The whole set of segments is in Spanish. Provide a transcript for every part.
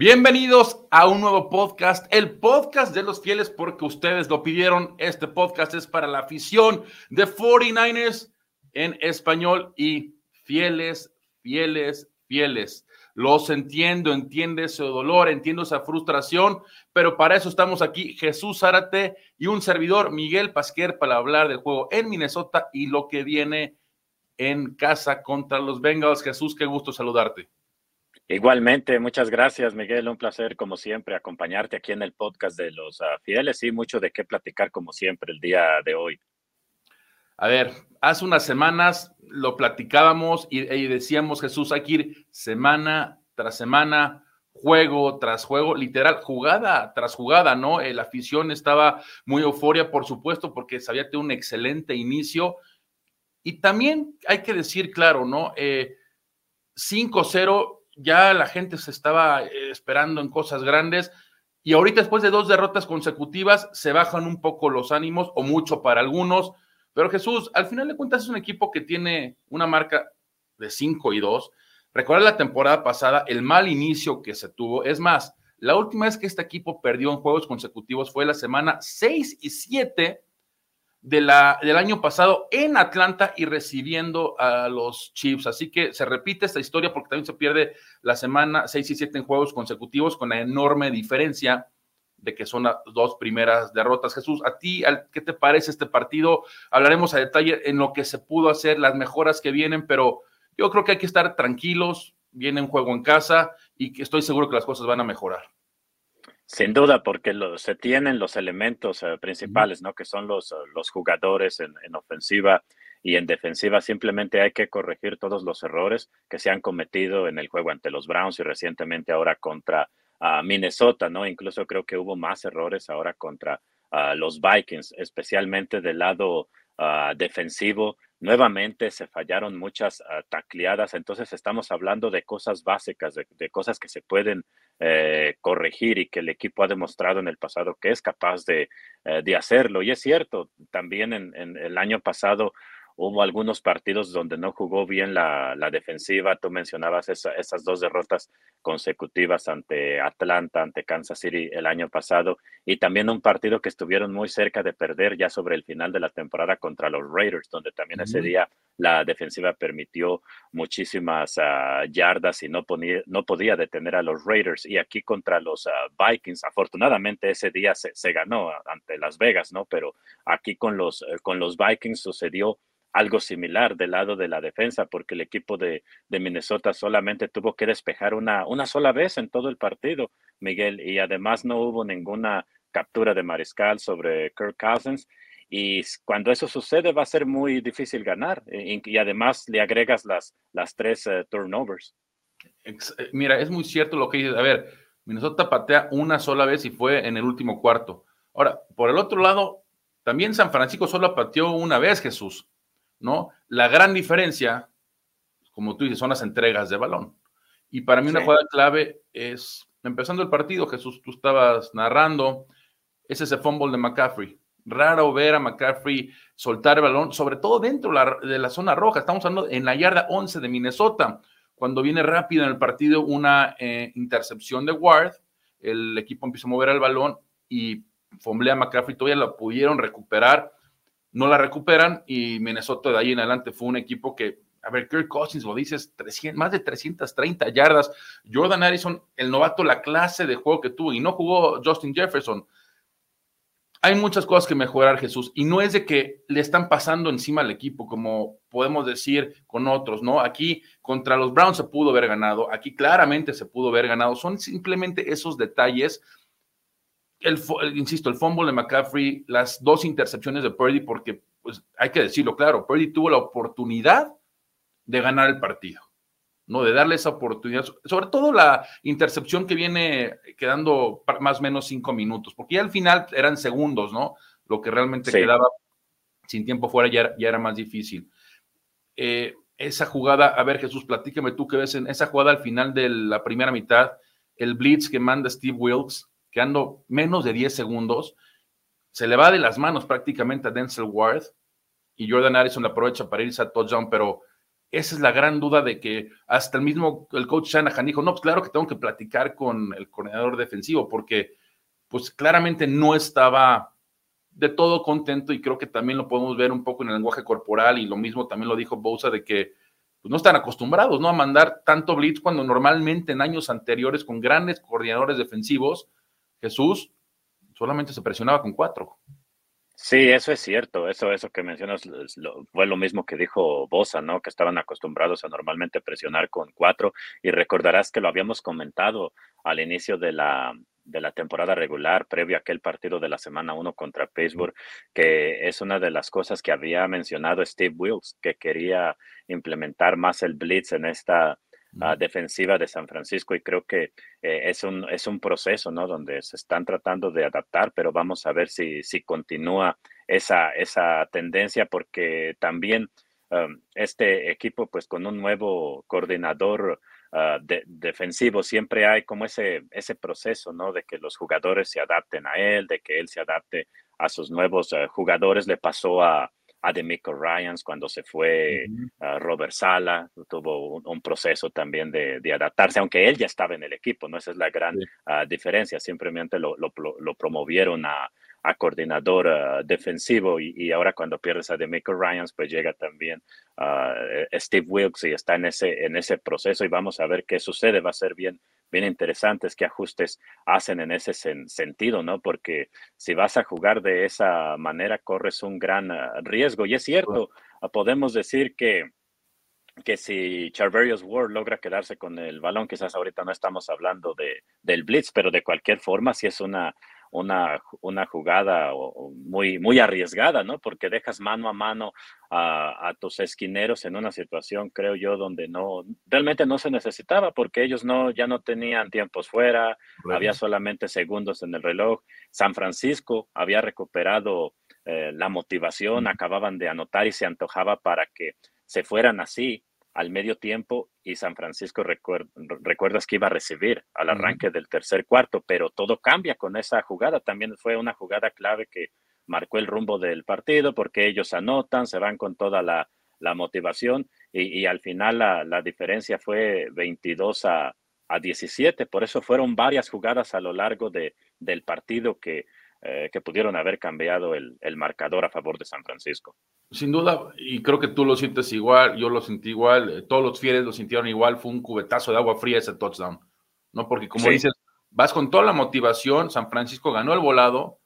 Bienvenidos a un nuevo podcast, el podcast de los fieles, porque ustedes lo pidieron. Este podcast es para la afición de 49ers en español y fieles, fieles, fieles. Los entiendo, entiende ese dolor, entiendo esa frustración, pero para eso estamos aquí, Jesús Zárate y un servidor, Miguel Pasquer, para hablar del juego en Minnesota y lo que viene en casa contra los Bengals. Jesús, qué gusto saludarte. Igualmente, muchas gracias, Miguel. Un placer, como siempre, acompañarte aquí en el podcast de los uh, fieles y mucho de qué platicar, como siempre, el día de hoy. A ver, hace unas semanas lo platicábamos y, decíamos, Jesús, hay que ir semana tras semana, juego tras juego, literal, jugada tras jugada, ¿no? Eh, la afición estaba muy euforia, por supuesto, porque sabía que un excelente inicio. Y también hay que decir, claro, ¿no? Eh, 5-0 ya la gente se estaba eh, esperando en cosas grandes y ahorita después de dos derrotas consecutivas se bajan un poco los ánimos o mucho para algunos, pero Jesús, al final de cuentas es un equipo que tiene una marca de 5 y 2. Recuerda la temporada pasada, el mal inicio que se tuvo. Es más, la última vez que este equipo perdió en juegos consecutivos fue la semana 6 y 7 de la, del año pasado en Atlanta y recibiendo a los Chiefs. Así que se repite esta historia porque también se pierde la semana 6 y 7 en juegos consecutivos con la enorme diferencia de que son las dos primeras derrotas. Jesús, ¿a ti qué te parece este partido? Hablaremos a detalle en lo que se pudo hacer, las mejoras que vienen, pero yo creo que hay que estar tranquilos, viene un juego en casa y estoy seguro que las cosas van a mejorar. Sin duda, porque se tienen los elementos uh, principales, ¿no? Que son los, uh, los jugadores en, en, ofensiva y en defensiva. Simplemente hay que corregir todos los errores que se han cometido en el juego ante los Browns y recientemente ahora contra uh, Minnesota, ¿no? Incluso creo que hubo más errores ahora contra los Vikings, especialmente del lado defensivo nuevamente se fallaron muchas uh, tacleadas, entonces estamos hablando de cosas básicas, de, cosas que se pueden eh, corregir y que el equipo ha demostrado en el pasado que es capaz de, eh, de hacerlo. Y es cierto, también en el año pasado Hubo algunos partidos donde no jugó bien la, la defensiva. Tú mencionabas esa, esas dos derrotas consecutivas ante Atlanta, ante Kansas City el año pasado y también un partido que estuvieron muy cerca de perder ya sobre el final de la temporada contra los Raiders, donde también uh -huh. ese día la defensiva permitió muchísimas uh, yardas y no, ponía, no podía detener a los Raiders. Y aquí contra los uh, Vikings, afortunadamente ese día se, se, ganó ante Las Vegas, ¿no? Pero aquí con los, eh, con los Vikings sucedió algo similar del lado de la defensa, porque el equipo de, Minnesota solamente tuvo que despejar una, una sola vez en todo el partido, Miguel, y además no hubo ninguna captura de mariscal sobre Kirk Cousins. Y cuando eso sucede va a ser muy difícil ganar. Y, además le agregas las, las tres uh, turnovers. Mira, es muy cierto lo que dices. A ver, Minnesota patea una sola vez y fue en el último cuarto. Ahora, por el otro lado, también San Francisco solo pateó una vez, Jesús. ¿No? La gran diferencia, como tú dices, son las entregas de balón. Y para mí una jugada clave es, empezando el partido, Jesús, tú estabas narrando, es ese fumble de McCaffrey. Raro ver a McCaffrey soltar el balón, sobre todo dentro de la zona roja. Estamos hablando en la yarda 11 de Minnesota, cuando viene rápido en el partido una eh, intercepción de Ward, el equipo empieza a mover el balón y fomblea a McCaffrey, todavía lo pudieron recuperar no la recuperan y Minnesota de ahí en adelante fue un equipo que, a ver, Kirk Cousins lo dices, 300, más de 330 yardas. Jordan Harrison, el novato, la clase de juego que tuvo y no jugó Justin Jefferson. Hay muchas cosas que mejorar, Jesús, y no es de que le están pasando encima al equipo, como podemos decir con otros, ¿no? Aquí contra los Browns se pudo haber ganado, aquí claramente se pudo haber ganado, son simplemente esos detalles el, el, insisto, el fumble de McCaffrey, las dos intercepciones de Purdy, porque pues hay que decirlo claro, Purdy tuvo la oportunidad de ganar el partido, ¿no? De darle esa oportunidad, sobre todo la intercepción que viene quedando más o menos cinco minutos, porque ya al final eran segundos, ¿no? Lo que realmente sí. quedaba sin tiempo fuera ya, ya era más difícil. Eh, esa jugada, a ver Jesús, platícame tú qué ves en esa jugada al final de la primera mitad, el blitz que manda Steve Wilkes, quedando menos de 10 segundos, se le va de las manos prácticamente a Denzel Ward y Jordan Harrison la aprovecha para irse a touchdown, pero esa es la gran duda de que hasta el mismo el coach Shanahan dijo, no, pues claro que tengo que platicar con el coordinador defensivo porque pues claramente no estaba de todo contento y creo que también lo podemos ver un poco en el lenguaje corporal y lo mismo también lo dijo Bosa de que pues, no están acostumbrados ¿no? a mandar tanto blitz cuando normalmente en años anteriores con grandes coordinadores defensivos, Jesús solamente se presionaba con cuatro. Sí, eso es cierto. Eso, eso que mencionas fue lo mismo que dijo Bosa, ¿no? Que estaban acostumbrados a normalmente presionar con cuatro. Y recordarás que lo habíamos comentado al inicio de la, de la temporada regular, previo a aquel partido de la semana uno contra Pittsburgh, que es una de las cosas que había mencionado Steve Wills, que quería implementar más el blitz en esta defensiva de San Francisco y creo que eh, es, un, es un proceso, ¿no? Donde se están tratando de adaptar, pero vamos a ver si, si continúa esa, esa tendencia porque también um, este equipo, pues con un nuevo coordinador uh, defensivo, siempre hay como ese, ese proceso, ¿no? De que los jugadores se adapten a él, de que él se adapte a sus nuevos uh, jugadores. Le pasó a, a Demico Ryans cuando se fue Robert Sala, tuvo un, proceso también de, adaptarse, aunque él ya estaba en el equipo, ¿no? Esa es la gran ah, diferencia, simplemente lo, lo, promovieron a, a coordinador ah, defensivo y, ahora cuando pierdes a Demico Ryans, pues llega también uh, Steve Wilkes y está en ese, en ese proceso y vamos a ver qué sucede, va a ser bien bien interesantes qué ajustes hacen en ese sentido, ¿no? Porque si vas a jugar de esa manera, corres un gran ah, riesgo. Y es cierto, ah, podemos decir que, que si Charverius Ward logra quedarse con el balón, quizás ahorita no estamos hablando de, del blitz, pero de cualquier forma, si es una una, una jugada muy, muy arriesgada, ¿no? Porque dejas mano a mano a, tus esquineros en una situación, creo yo, donde no, realmente no se necesitaba, porque ellos no, ya no tenían tiempos fuera, había solamente segundos en el reloj. San Francisco había recuperado eh, la motivación, acababan de anotar y se antojaba para que se fueran así al medio tiempo y San Francisco recuerdas que iba a recibir al arranque del tercer cuarto, pero todo cambia con esa jugada. También fue una jugada clave que marcó el rumbo del partido porque ellos anotan, se van con toda la, motivación y, al final la, diferencia fue 22 a, a 17. Por eso fueron varias jugadas a lo largo de, del partido que eh, que pudieron haber cambiado el, marcador a favor de San Francisco. Sin duda, y creo que tú lo sientes igual, yo lo sentí igual, eh, todos los fieles lo sintieron igual, fue un cubetazo de agua fría ese touchdown, ¿no? Porque como dices, vas con toda la motivación, San Francisco ganó el volado,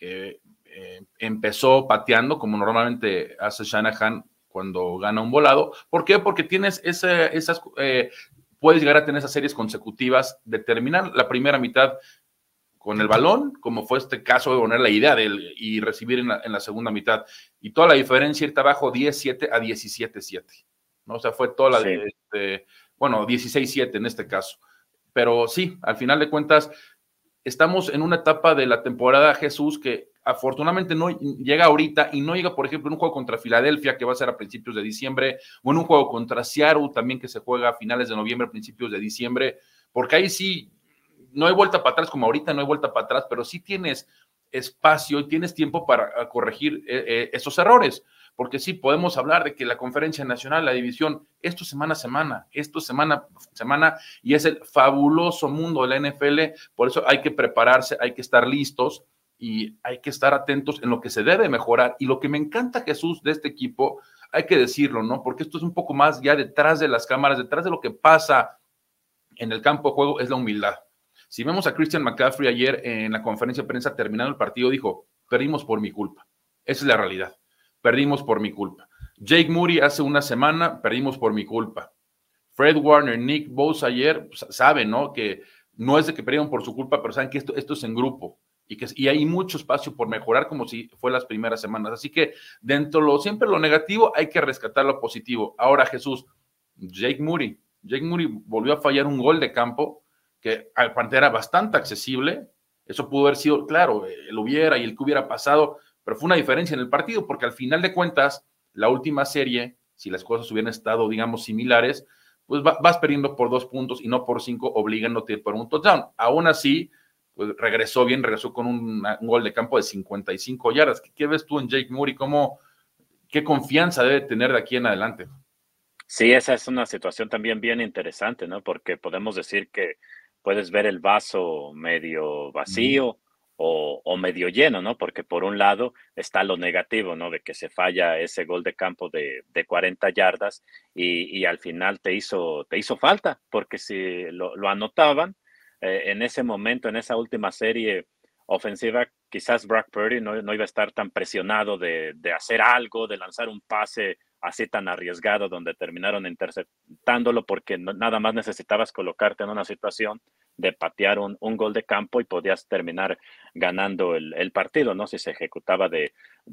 eh, empezó pateando como normalmente hace Shanahan cuando gana un volado. ¿Por qué? Porque tienes esas, puedes llegar a tener esas series consecutivas, determinar la primera mitad con el balón, como fue este caso de poner la idea de él y recibir en la, segunda mitad. Y toda la diferencia irte abajo 10-7 a 17-7. ¿no? O sea, fue toda la de, este, bueno, 16-7 en este caso. Pero sí, al final de cuentas, estamos en una etapa de la temporada Jesús que afortunadamente no llega ahorita y no llega, por ejemplo, en un juego contra Filadelfia que va a ser a principios de diciembre, o en un juego contra Seattle también que se juega a finales de noviembre, principios de diciembre, porque ahí sí no hay vuelta para atrás como ahorita, no hay vuelta para atrás, pero sí tienes espacio y tienes tiempo para ah, corregir eh, eh, esos errores. Porque sí, podemos hablar de que la conferencia nacional, la división, esto semana a semana, esto semana a semana, y es el fabuloso mundo de la NFL. Por eso hay que prepararse, hay que estar listos y hay que estar atentos en lo que se debe mejorar. Y lo que me encanta, Jesús, de este equipo, hay que decirlo, ¿no? Porque esto es un poco más ya detrás de las cámaras, detrás de lo que pasa en el campo de juego, es la humildad. Si vemos a Christian McCaffrey ayer en la conferencia de prensa terminando el partido, dijo, perdimos por mi culpa. Esa es la realidad. Perdimos por mi culpa. Jake Moody hace una semana, perdimos por mi culpa. Fred Warner, Nick Bose ayer pues, saben, ¿no? Que no es de que perdieron por su culpa, pero saben que esto, esto es en grupo y que y hay mucho espacio por mejorar como si fue las primeras semanas. Así que dentro de lo siempre lo negativo hay que rescatar lo positivo. Ahora Jesús, Jake Moody, Jake Moody volvió a fallar un gol de campo que al Pantera era bastante accesible. Eso pudo haber sido, claro, el hubiera y el que hubiera pasado, pero fue una diferencia en el partido, porque al final de cuentas, la última serie, si las cosas hubieran estado, digamos, similares, pues vas perdiendo por dos puntos y no por cinco, obligándote por un touchdown. Aún así, pues regresó bien, regresó con un, gol de campo de 55 yardas. ¿Qué, ves tú en Jake Moore cómo, qué confianza debe tener de aquí en adelante? Sí, esa es una situación también bien interesante, ¿no? Porque podemos decir que puedes ver el vaso medio vacío o, medio lleno, ¿no? Porque por un lado está lo negativo, ¿no? De que se falla ese gol de campo de, de 40 yardas y, al final te hizo, te hizo falta, porque si lo, anotaban eh, en ese momento, en esa última serie ofensiva, quizás Brock Purdy no, no iba a estar tan presionado de, de hacer algo, de lanzar un pase así tan arriesgado donde terminaron interceptándolo porque nada más necesitabas colocarte en una situación de patear un, gol de campo y podías terminar ganando el, partido, ¿no? Si se ejecutaba de,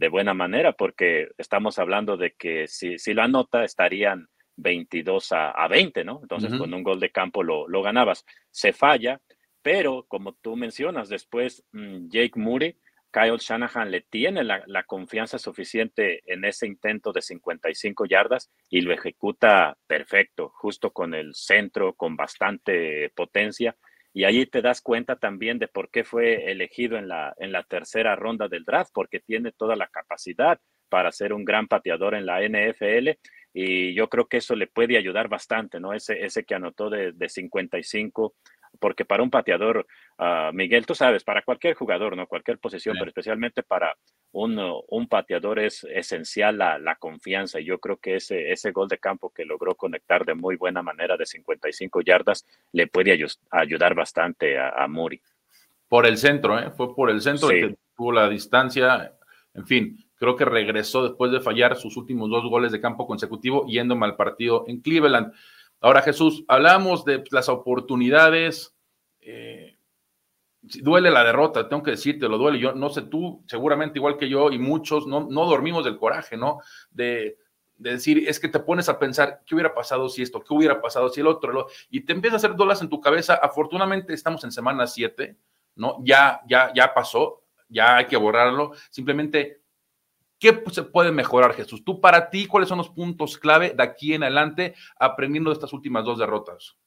buena manera, porque estamos hablando de que si, si lo anota estarían 22 a, 20, ¿no? Entonces con un gol de campo lo, lo, ganabas. Se falla, pero como tú mencionas, después mm, Jake Moody Kyle Shanahan le tiene la, confianza suficiente en ese intento de 55 yardas y lo ejecuta perfecto, justo con el centro, con bastante potencia. Y ahí te das cuenta también de por qué fue elegido en la, en la tercera ronda del draft, porque tiene toda la capacidad para ser un gran pateador en la NFL. Y yo creo que eso le puede ayudar bastante, ¿no? Ese, ese que anotó de, de 55 porque para un pateador, uh, Miguel, tú sabes, para cualquier jugador, ¿no? Cualquier posición, pero especialmente para un, un pateador es esencial la, la, confianza. Y yo creo que ese, ese gol de campo que logró conectar de muy buena manera de 55 yardas le puede ayudar bastante a, a, Muri. Por el centro, ¿eh? Fue por el centro que tuvo la distancia. En fin, creo que regresó después de fallar sus últimos dos goles de campo consecutivo yendo mal partido en Cleveland. Ahora, Jesús, hablamos de las oportunidades. Eh, duele la derrota, tengo que decirte, lo duele. Yo no sé, tú seguramente igual que yo y muchos no, no dormimos del coraje, ¿no? De, decir, es que te pones a pensar, ¿qué hubiera pasado si esto? ¿Qué hubiera pasado si el otro? y te empieza a hacer dolas en tu cabeza. Afortunadamente estamos en semana 7, ¿no? Ya, ya, ya pasó, ya hay que borrarlo. Simplemente ¿Qué se puede mejorar, Jesús? Tú, para ti, ¿cuáles son los puntos clave de aquí en adelante aprendiendo de estas últimas dos derrotas?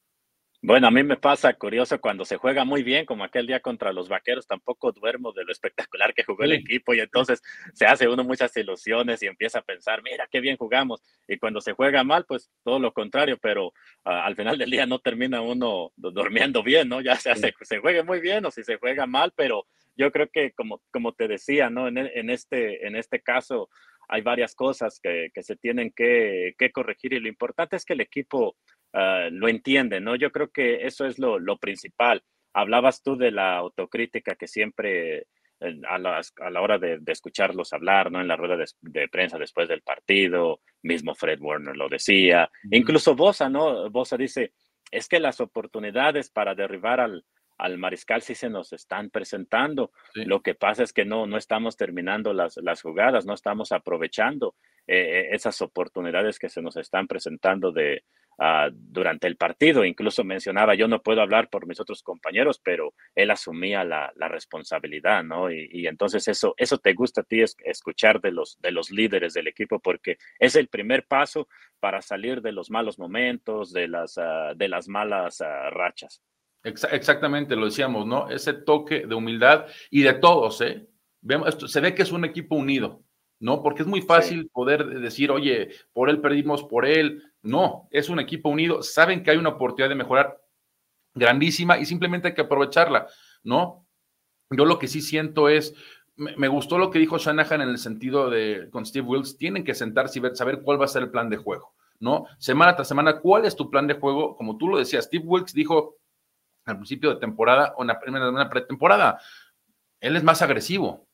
Bueno, a mí me pasa curioso cuando se juega muy bien, como aquel día contra los vaqueros, tampoco duermo de lo espectacular que jugó el equipo y entonces se hace uno muchas ilusiones y empieza a pensar, mira qué bien jugamos. Y cuando se juega mal, pues todo lo contrario, pero ah, al final del día no termina uno durmiendo bien, ¿no? Ya sea se, se juegue muy bien o si se juega mal, pero yo creo que como, como te decía, ¿no? En, en, este, en este caso hay varias cosas que, que se tienen que, que, corregir y lo importante es que el equipo uh, lo entiende, ¿no? Yo creo que eso es lo, lo principal. Hablabas tú de la autocrítica que siempre a, las, a, la hora de, de, escucharlos hablar, ¿no? En la rueda de, de, prensa después del partido, mismo Fred Warner lo decía, incluso Bosa, ¿no? Bosa dice, es que las oportunidades para derribar al, al mariscal sí se nos están presentando. Lo que pasa es que no, no estamos terminando las, las jugadas, no estamos aprovechando eh, eh, esas oportunidades que se nos están presentando de, uh, durante el partido. Incluso mencionaba, yo no puedo hablar por mis otros compañeros, pero él asumía la, la responsabilidad, ¿no? Y, y, entonces eso, eso te gusta a ti es, escuchar de los, de los líderes del equipo porque es el primer paso para salir de los malos momentos, de las, uh, de las malas uh, rachas exactamente, lo decíamos, ¿no? Ese toque de humildad y de todos, ¿eh? Vemos, esto, se ve que es un equipo unido, ¿no? Porque es muy fácil poder decir, oye, por él perdimos, por él. No, es un equipo unido, saben que hay una oportunidad de mejorar grandísima y simplemente hay que aprovecharla, ¿no? Yo lo que sí siento es, me, gustó lo que dijo Shanahan en el sentido de con Steve Wills, tienen que sentarse y ver, saber cuál va a ser el plan de juego, ¿no? Semana tras semana, ¿cuál es tu plan de juego? Como tú lo decías, Steve Wilkes dijo, al principio de temporada o en la primera una pretemporada. Él es más agresivo.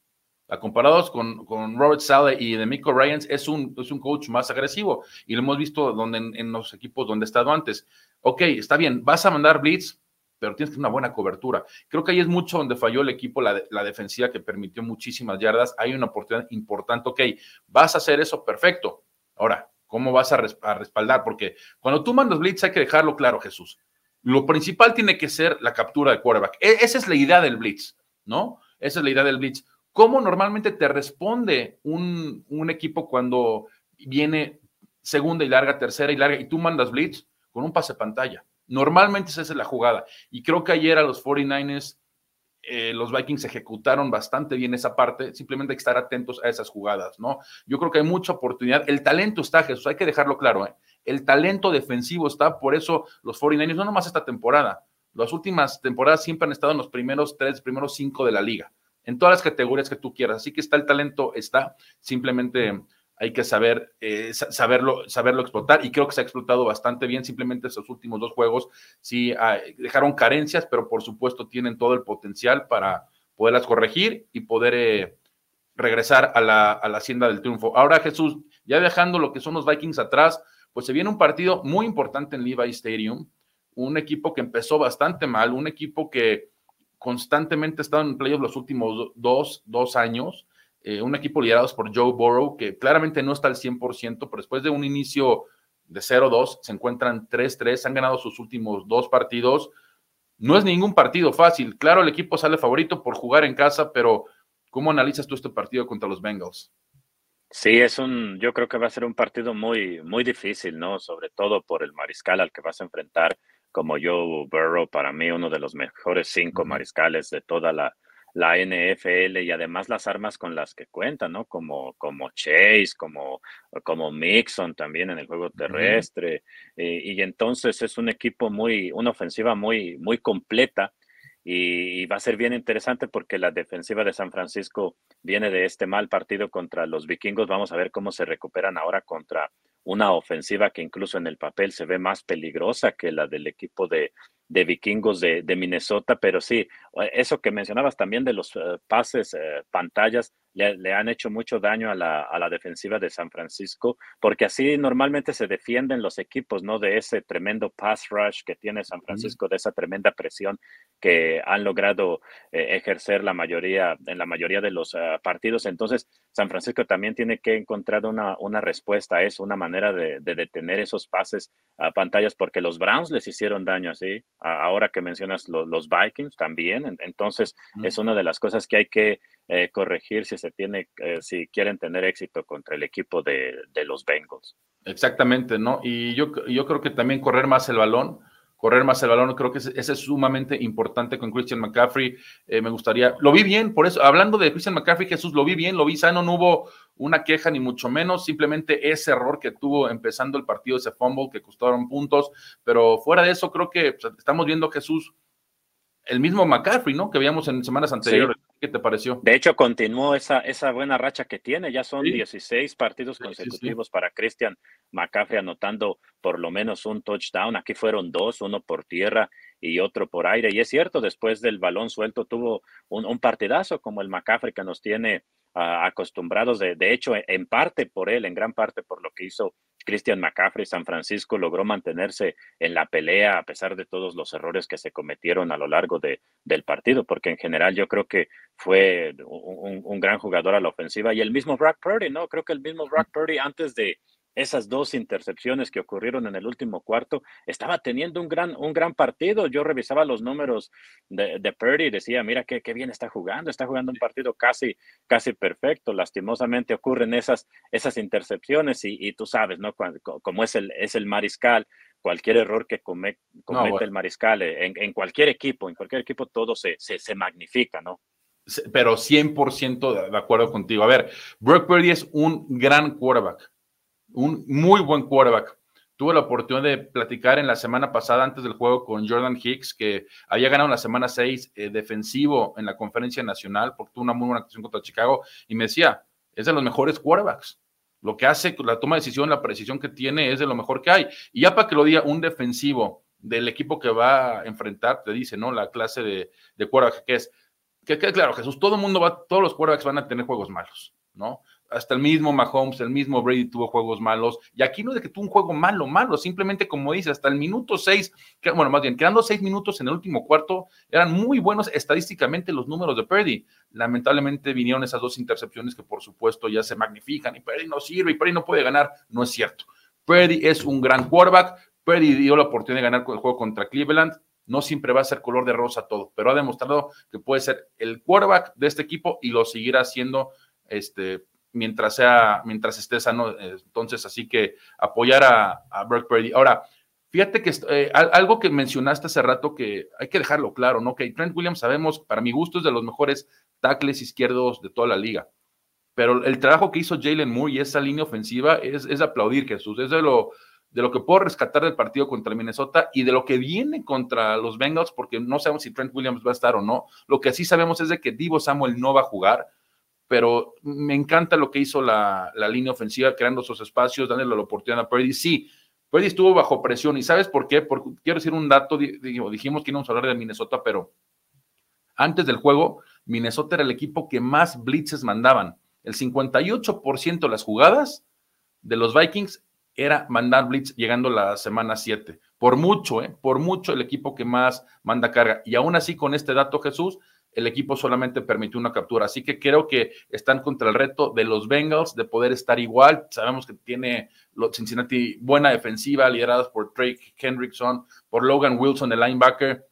A comparados con, con, Robert Sale y de Miko Ryans, es un, es un coach más agresivo. Y lo hemos visto donde, en, los equipos donde ha estado antes. Ok, está bien, vas a mandar blitz, pero tienes que una buena cobertura. Creo que ahí es mucho donde falló el equipo, la, la defensiva que permitió muchísimas yardas. Hay una oportunidad importante. Ok, vas a hacer eso, perfecto. Ahora, ¿cómo vas a respaldar? Porque cuando tú mandas blitz hay que dejarlo claro, Jesús. Lo principal tiene que ser la captura de quarterback. E, esa es la idea del blitz, ¿no? Esa es la idea del blitz. ¿Cómo normalmente te responde un, equipo cuando viene segunda y larga, tercera y larga, y tú mandas blitz con un pase pantalla? Normalmente esa es la jugada. Y creo que ayer a los 49ers, eh, los Vikings ejecutaron bastante bien esa parte. Simplemente hay que estar atentos a esas jugadas, ¿no? Yo creo que hay mucha oportunidad. El talento está, Jesús, hay que dejarlo claro, ¿eh? El talento defensivo está, por eso los 49ers, no nomás esta temporada, las últimas temporadas siempre han estado en los primeros tres, primeros cinco de la liga, en todas las categorías que tú quieras. Así que está el talento, está, simplemente hay que saber, eh, saberlo, saberlo explotar y creo que se ha explotado bastante bien. Simplemente esos últimos dos juegos sí ah, dejaron carencias, pero por supuesto tienen todo el potencial para poderlas corregir y poder eh, regresar a la, a la hacienda del triunfo. Ahora Jesús, ya dejando lo que son los Vikings atrás, pues se viene un partido muy importante en Levi Stadium, un equipo que empezó bastante mal, un equipo que constantemente ha estado en playoffs los últimos dos, dos años, eh, un equipo liderado por Joe Burrow, que claramente no está al 100%, pero después de un inicio de 0-2, se encuentran 3-3, han ganado sus últimos dos partidos. No es ningún partido fácil. Claro, el equipo sale favorito por jugar en casa, pero ¿cómo analizas tú este partido contra los Bengals? Sí, es un, yo creo que va a ser un partido muy, muy difícil, ¿no? Sobre todo por el mariscal al que vas a enfrentar, como Joe Burrow, para mí uno de los mejores cinco mariscales de toda la, la NFL y además las armas con las que cuenta, ¿no? Como, como Chase, como, como Mixon también en el juego terrestre. Eh, y entonces es un equipo muy, una ofensiva muy, muy completa y, va a ser bien interesante porque la defensiva de San Francisco viene de este mal partido contra los vikingos. Vamos a ver cómo se recuperan ahora contra una ofensiva que incluso en el papel se ve más peligrosa que la del equipo de, de vikingos de, Minnesota, pero sí, eso que mencionabas también de los eh, pases, eh, pantallas, le, han hecho mucho daño a la, a la, defensiva de San Francisco, porque así normalmente se defienden los equipos, ¿no? De ese tremendo pass rush que tiene San Francisco, de esa tremenda presión que han logrado eh, ejercer la mayoría, en la mayoría de los partidos. Entonces, San Francisco también tiene que encontrar una, una respuesta a eso, una manera de, de detener esos pases a pantallas, porque los Browns les hicieron daño así ahora que mencionas los Vikings también. Entonces, es una de las cosas que hay que eh, corregir si se tiene, eh, si quieren tener éxito contra el equipo de, los Bengals. Exactamente, ¿no? Y yo, yo creo que también correr más el balón correr más el balón. Creo que ese, es sumamente importante con Christian McCaffrey. Eh, me gustaría, lo vi bien, por eso, hablando de Christian McCaffrey, Jesús, lo vi bien, lo vi sano, no hubo una queja ni mucho menos, simplemente ese error que tuvo empezando el partido, ese fumble que costaron puntos, pero fuera de eso, creo que estamos viendo Jesús el mismo McCaffrey, ¿no? Que veíamos en semanas anteriores. ¿Qué te pareció? De hecho, continuó esa, esa buena racha que tiene. Ya son 16 partidos consecutivos para Christian McCaffrey anotando por lo menos un touchdown. Aquí fueron dos, uno por tierra y otro por aire. Y es cierto, después del balón suelto tuvo un, partidazo como el McCaffrey que nos tiene acostumbrados. De, de hecho, en parte por él, en gran parte por lo que hizo Christian McCaffrey, San Francisco logró mantenerse en la pelea a pesar de todos los errores que se cometieron a lo largo de, del partido, porque en general yo creo que fue un, un, gran jugador a la ofensiva y el mismo Brock Purdy, ¿no? Creo que el mismo Brock Purdy antes de, esas dos intercepciones que ocurrieron en el último cuarto, estaba teniendo un gran, un gran partido. Yo revisaba los números de, de Purdy y decía, mira qué, qué, bien está jugando, está jugando un partido casi, casi perfecto. Lastimosamente ocurren esas, esas intercepciones y, tú sabes, ¿no? Como es el, es el mariscal, cualquier error que comete, el mariscal en, en, cualquier equipo, en cualquier equipo todo se, se, se magnifica, ¿no? Pero 100% de acuerdo contigo. A ver, Brock Purdy es un gran quarterback un muy buen quarterback. Tuve la oportunidad de platicar en la semana pasada, antes del juego, con Jordan Hicks, que había ganado la semana 6 eh, defensivo en la conferencia nacional, porque tuvo una muy buena actuación contra Chicago, y me decía, es de los mejores quarterbacks. Lo que hace, la toma de decisión, la precisión que tiene, es de lo mejor que hay. Y ya para que lo diga un defensivo del equipo que va a enfrentar, te dice, ¿no? La clase de, quarterback que es, que, que claro, Jesús, todo el mundo va, todos los quarterbacks van a tener juegos malos, ¿no? Hasta el mismo Mahomes, el mismo Brady tuvo juegos malos. Y aquí no es de que tuvo un juego malo, malo, simplemente como dice, hasta el minuto seis, bueno, más bien, quedando seis minutos en el último cuarto, eran muy buenos estadísticamente los números de Purdy. Lamentablemente vinieron esas dos intercepciones que por supuesto ya se magnifican y Purdy no sirve y Purdy no puede ganar. No es cierto. Purdy es un gran quarterback. Purdy dio la oportunidad de ganar el juego contra Cleveland. No siempre va a ser color de rosa todo, pero ha demostrado que puede ser el quarterback de este equipo y lo seguirá siendo este, mientras sea, mientras esté sano. Entonces, así que apoyar a, a Brock Purdy. Ahora, fíjate que eh, algo que mencionaste hace rato que hay que dejarlo claro, ¿no? Que Trent Williams sabemos, para mi gusto, es de los mejores tackles izquierdos de toda la liga. Pero el trabajo que hizo Jalen Moore y esa línea ofensiva es, es aplaudir, Jesús. Es de lo, de lo que puedo rescatar del partido contra Minnesota y de lo que viene contra los Bengals, porque no sabemos si Trent Williams va a estar o no. Lo que sí sabemos es de que Divo Samuel no va a jugar, pero me encanta lo que hizo la, línea ofensiva, creando esos espacios, dándole la oportunidad a Purdy. Sí, Purdy estuvo bajo presión, ¿y sabes por qué? Porque quiero decir un dato, dijimos que íbamos a hablar de Minnesota, pero antes del juego, Minnesota era el equipo que más blitzes mandaban. El 58% de las jugadas de los Vikings era mandar blitz llegando la semana 7. Por mucho, ¿eh? por mucho el equipo que más manda carga. Y aún así, con este dato, Jesús, el equipo solamente permitió una captura. Así que creo que están contra el reto de los Bengals de poder estar igual. Sabemos que tiene Cincinnati buena defensiva, lideradas por Drake Hendrickson, por Logan Wilson, el linebacker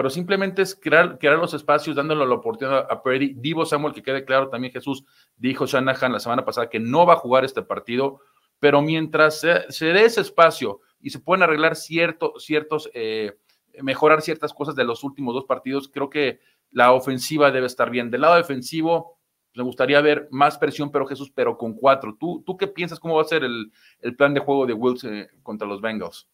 pero simplemente es crear, crear los espacios, dándole la oportunidad a Purdy. Divo Samuel, que quede claro también, Jesús dijo Shanahan la semana pasada que no va a jugar este partido, pero mientras se, dé ese espacio y se pueden arreglar ciertos, eh, mejorar ciertas cosas de los últimos dos partidos, creo que la ofensiva debe estar bien. Del lado defensivo, me gustaría ver más presión, pero Jesús, pero con cuatro. ¿Tú, tú qué piensas? ¿Cómo va a ser el, plan de juego de Wilson eh, contra los Bengals?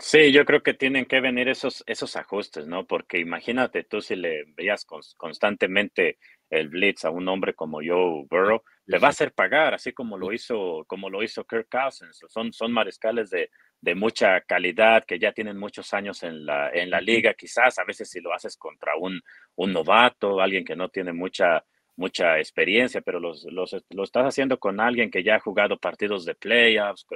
Sí, yo creo que tienen que venir esos, esos ajustes, ¿no? Porque imagínate tú si le veías constantemente el blitz a un hombre como Joe Burrow, le va a hacer pagar, así como lo hizo, como lo hizo Kirk Cousins. Son, son mariscales de, de mucha calidad que ya tienen muchos años en la, en la liga. Quizás a veces si lo haces contra un, un novato, alguien que no tiene mucha, mucha experiencia, pero los, los, lo estás haciendo con alguien que ya ha jugado partidos de playoffs,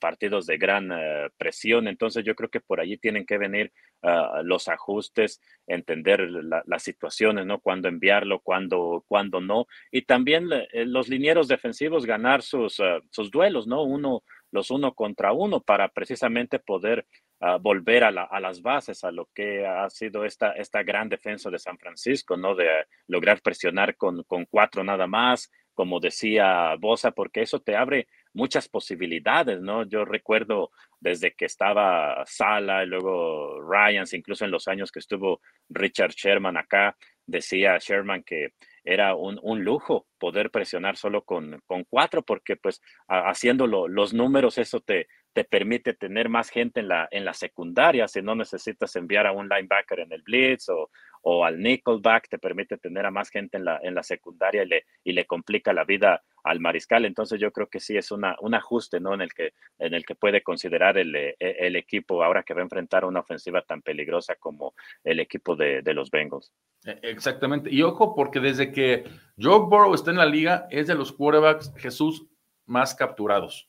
partidos de gran eh, presión. Entonces yo creo que por allí tienen que venir ah, los ajustes, entender las situaciones, ¿no? Cuándo enviarlo, cuándo, cuándo no. Y también eh, los linieros defensivos ganar sus, ah, sus duelos, ¿no? Uno, los uno contra uno para precisamente poder ah, volver a, a, las bases, a lo que ha sido esta, esta gran defensa de San Francisco, ¿no? De lograr presionar con, con cuatro nada más, como decía Bosa, porque eso te abre muchas posibilidades, ¿no? Yo recuerdo desde que estaba Sala y luego Ryans, incluso en los años que estuvo Richard Sherman acá, decía Sherman que era un, lujo poder presionar solo con, con cuatro, porque pues haciendo los números eso te, te permite tener más gente en la, en la secundaria, si no necesitas enviar a un linebacker en el blitz o, o al nickelback, te permite tener a más gente en la, en la secundaria y le, y le complica la vida al mariscal. Entonces yo creo que sí es una, un ajuste ¿no? en, el que, en el que puede considerar el, e, el, equipo ahora que va a enfrentar una ofensiva tan peligrosa como el equipo de, de, los Bengals. E, exactamente. Y ojo, porque desde que Joe Burrow está en la liga, es de los quarterbacks Jesús más capturados.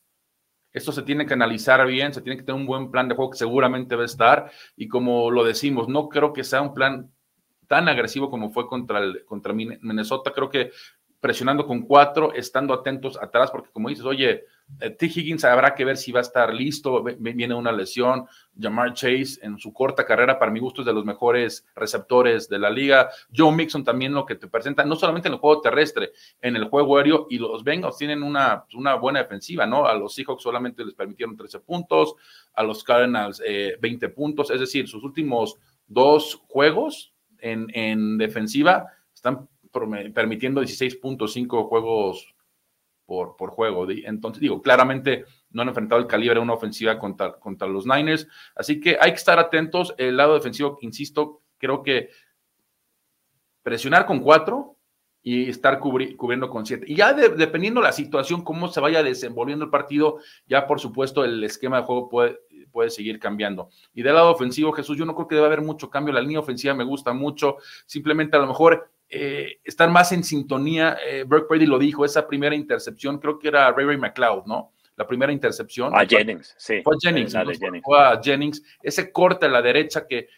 Esto se tiene que analizar bien, se tiene que tener un buen plan de juego que seguramente va a estar. Y como lo decimos, no creo que sea un plan tan agresivo como fue contra, el, contra Minnesota. Creo que presionando con cuatro, estando atentos atrás, porque como dices, oye, eh, T. Higgins habrá que ver si va a estar listo, viene una lesión, Jamar Chase en su corta carrera, para mi gusto es de los mejores receptores de la liga, Joe Mixon también lo que te presenta, no solamente en el juego terrestre, en el juego aéreo, y los Bengals tienen una, una buena defensiva, ¿no? A los Seahawks solamente les permitieron 13 puntos, a los Cardinals 20 eh, puntos, es decir, sus últimos dos juegos en, en defensiva están permitiendo 16.5 juegos por, por, juego. Entonces, digo, claramente no han enfrentado el calibre de una ofensiva contra, contra los Niners. Así que hay que estar atentos. El lado defensivo, insisto, creo que presionar con cuatro y estar cubriendo con siete. Y ya dependiendo la situación, cómo se vaya desenvolviendo el partido, ya por supuesto el esquema de juego puede, puede seguir cambiando. Y del lado ofensivo, Jesús, yo no creo que debe haber mucho cambio. La línea ofensiva me gusta mucho. Simplemente a lo mejor eh, estar más en sintonía. Eh, Burke Brady lo dijo, esa primera intercepción, creo que era Ray Ray McLeod, ¿no? La primera intercepción. A Jennings, sí. Fue a Jennings, Fue a Jennings. Ese corte a la derecha que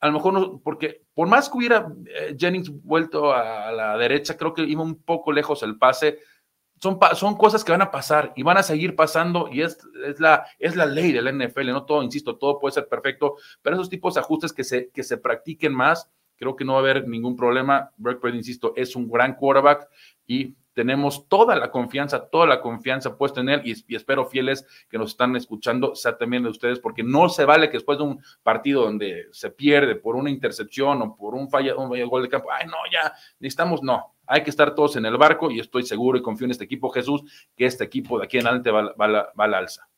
a lo mejor no, porque por más que hubiera eh, Jennings vuelto a la derecha, creo que iba un poco lejos el pase. Son, son cosas que van a pasar y van a seguir pasando y es, es, la, es la ley del NFL, no todo, insisto, todo puede ser perfecto, pero esos tipos de ajustes que se, que se practiquen más, Creo que no va a haber ningún problema. Brock insisto, es un gran quarterback y tenemos toda la confianza, toda la confianza puesta en él y, espero fieles que nos están escuchando, sea también de ustedes, porque no se vale que después de un partido donde se pierde por una intercepción o por un falla, un gol de campo, ay no, ya necesitamos, no, hay que estar todos en el barco y estoy seguro y confío en este equipo, Jesús, que este equipo de aquí en adelante va, va, va, va al alza.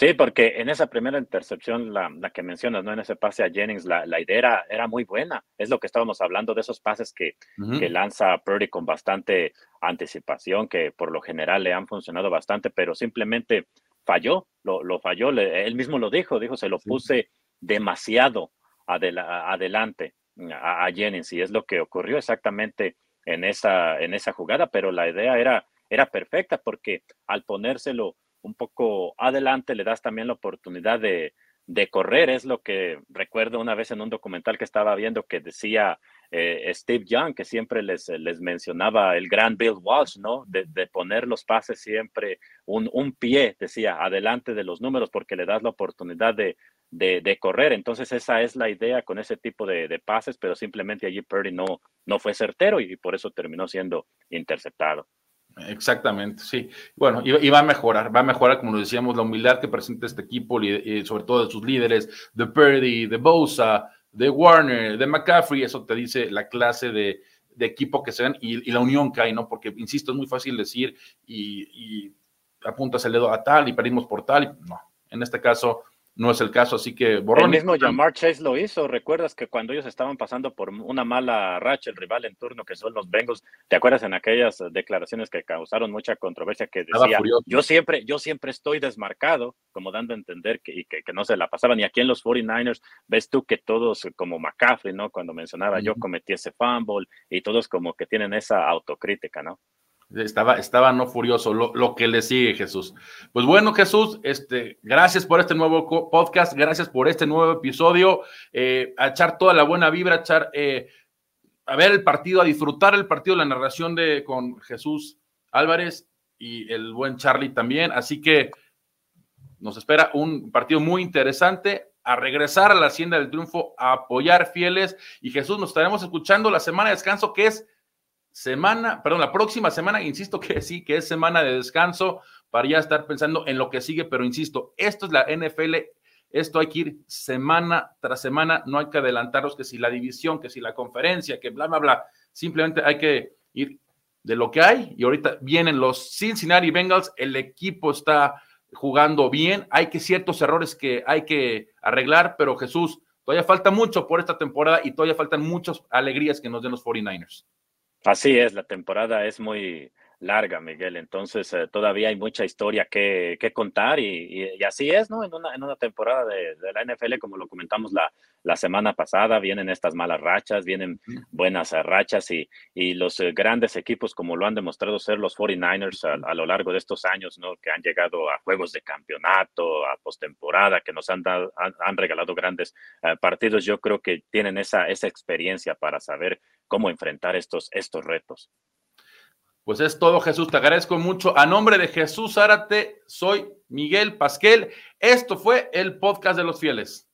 Sí, porque en esa primera intercepción, la, que mencionas, ¿no? En ese pase a Jennings, la, idea era, muy buena. Es lo que estábamos hablando de esos pases que, que lanza Purdy con bastante anticipación, que por lo general le han funcionado bastante, pero simplemente falló, lo, lo falló. él mismo lo dijo, dijo, se lo puse demasiado adelante a, a, Jennings y es lo que ocurrió exactamente en esa, en esa jugada, pero la idea era, era perfecta porque al ponérselo un poco adelante, le das también la oportunidad de, correr. Es lo que recuerdo una vez en un documental que estaba viendo que decía eh, Steve Young, que siempre les, les, mencionaba el gran Bill Walsh, ¿no? De, poner los pases siempre un, un, pie, decía, adelante de los números, porque le das la oportunidad de, de, correr. Entonces esa es la idea con ese tipo de, pases, pero simplemente allí Purdy no, no fue certero y por eso terminó siendo interceptado. Exactamente, sí. Bueno, y, va a mejorar, va a mejorar, como lo decíamos, la humildad que presenta este equipo, y sobre todo de sus líderes, de Purdy, de Bosa, de Warner, de McCaffrey, eso te dice la clase de, equipo que se ven y, la unión que hay, ¿no? Porque, insisto, es muy fácil decir y, y apuntas el dedo a tal y perdimos por tal, no, en este caso no es el caso, así que borrón. El mismo Jamar Chase lo hizo. ¿Recuerdas que cuando ellos estaban pasando por una mala racha, el rival en turno que son los Bengals, ¿te acuerdas en aquellas declaraciones que causaron mucha controversia que decía, yo siempre, yo siempre estoy desmarcado, como dando a entender que, que, no se la pasaban. Y aquí en los 49ers ves tú que todos, como McCaffrey, ¿no? Cuando mencionaba yo cometí ese fumble y todos como que tienen esa autocrítica, ¿no? Estaba, estaba no furioso, lo, que le sigue Jesús. Pues bueno, Jesús, este, gracias por este nuevo podcast, gracias por este nuevo episodio, eh, a echar toda la buena vibra, a echar, eh, a ver el partido, a disfrutar el partido, la narración de con Jesús Álvarez y el buen Charlie también. Así que nos espera un partido muy interesante a regresar a la Hacienda del Triunfo, a apoyar fieles. Y Jesús, nos estaremos escuchando la semana de descanso, que es semana, perdón, la próxima semana, insisto que sí, que es semana de descanso para ya estar pensando en lo que sigue, pero insisto, esto es la NFL, esto hay que ir semana tras semana, no hay que adelantarnos que si la división, que si la conferencia, que bla, bla, bla, simplemente hay que ir de lo que hay y ahorita vienen los Cincinnati Bengals, el equipo está jugando bien, hay que ciertos errores que hay que arreglar, pero Jesús, todavía falta mucho por esta temporada y todavía faltan muchas alegrías que nos den los 49ers. Así es, la temporada es muy larga, Miguel, entonces eh, todavía hay mucha historia que, contar y, así es, ¿no? En una, en una temporada de, la NFL, como lo comentamos la, la semana pasada, vienen estas malas rachas, vienen buenas eh, rachas y, y los eh, grandes equipos, como lo han demostrado ser los 49ers a, lo largo de estos años, ¿no? Que han llegado a juegos de campeonato, a postemporada, que nos han, dado, han, regalado grandes partidos, yo creo que tienen esa, esa experiencia para saber cómo enfrentar estos, estos retos. Pues es todo, Jesús. Te agradezco mucho. A nombre de Jesús Zárate, soy Miguel Pasquel. Esto fue el podcast de los fieles.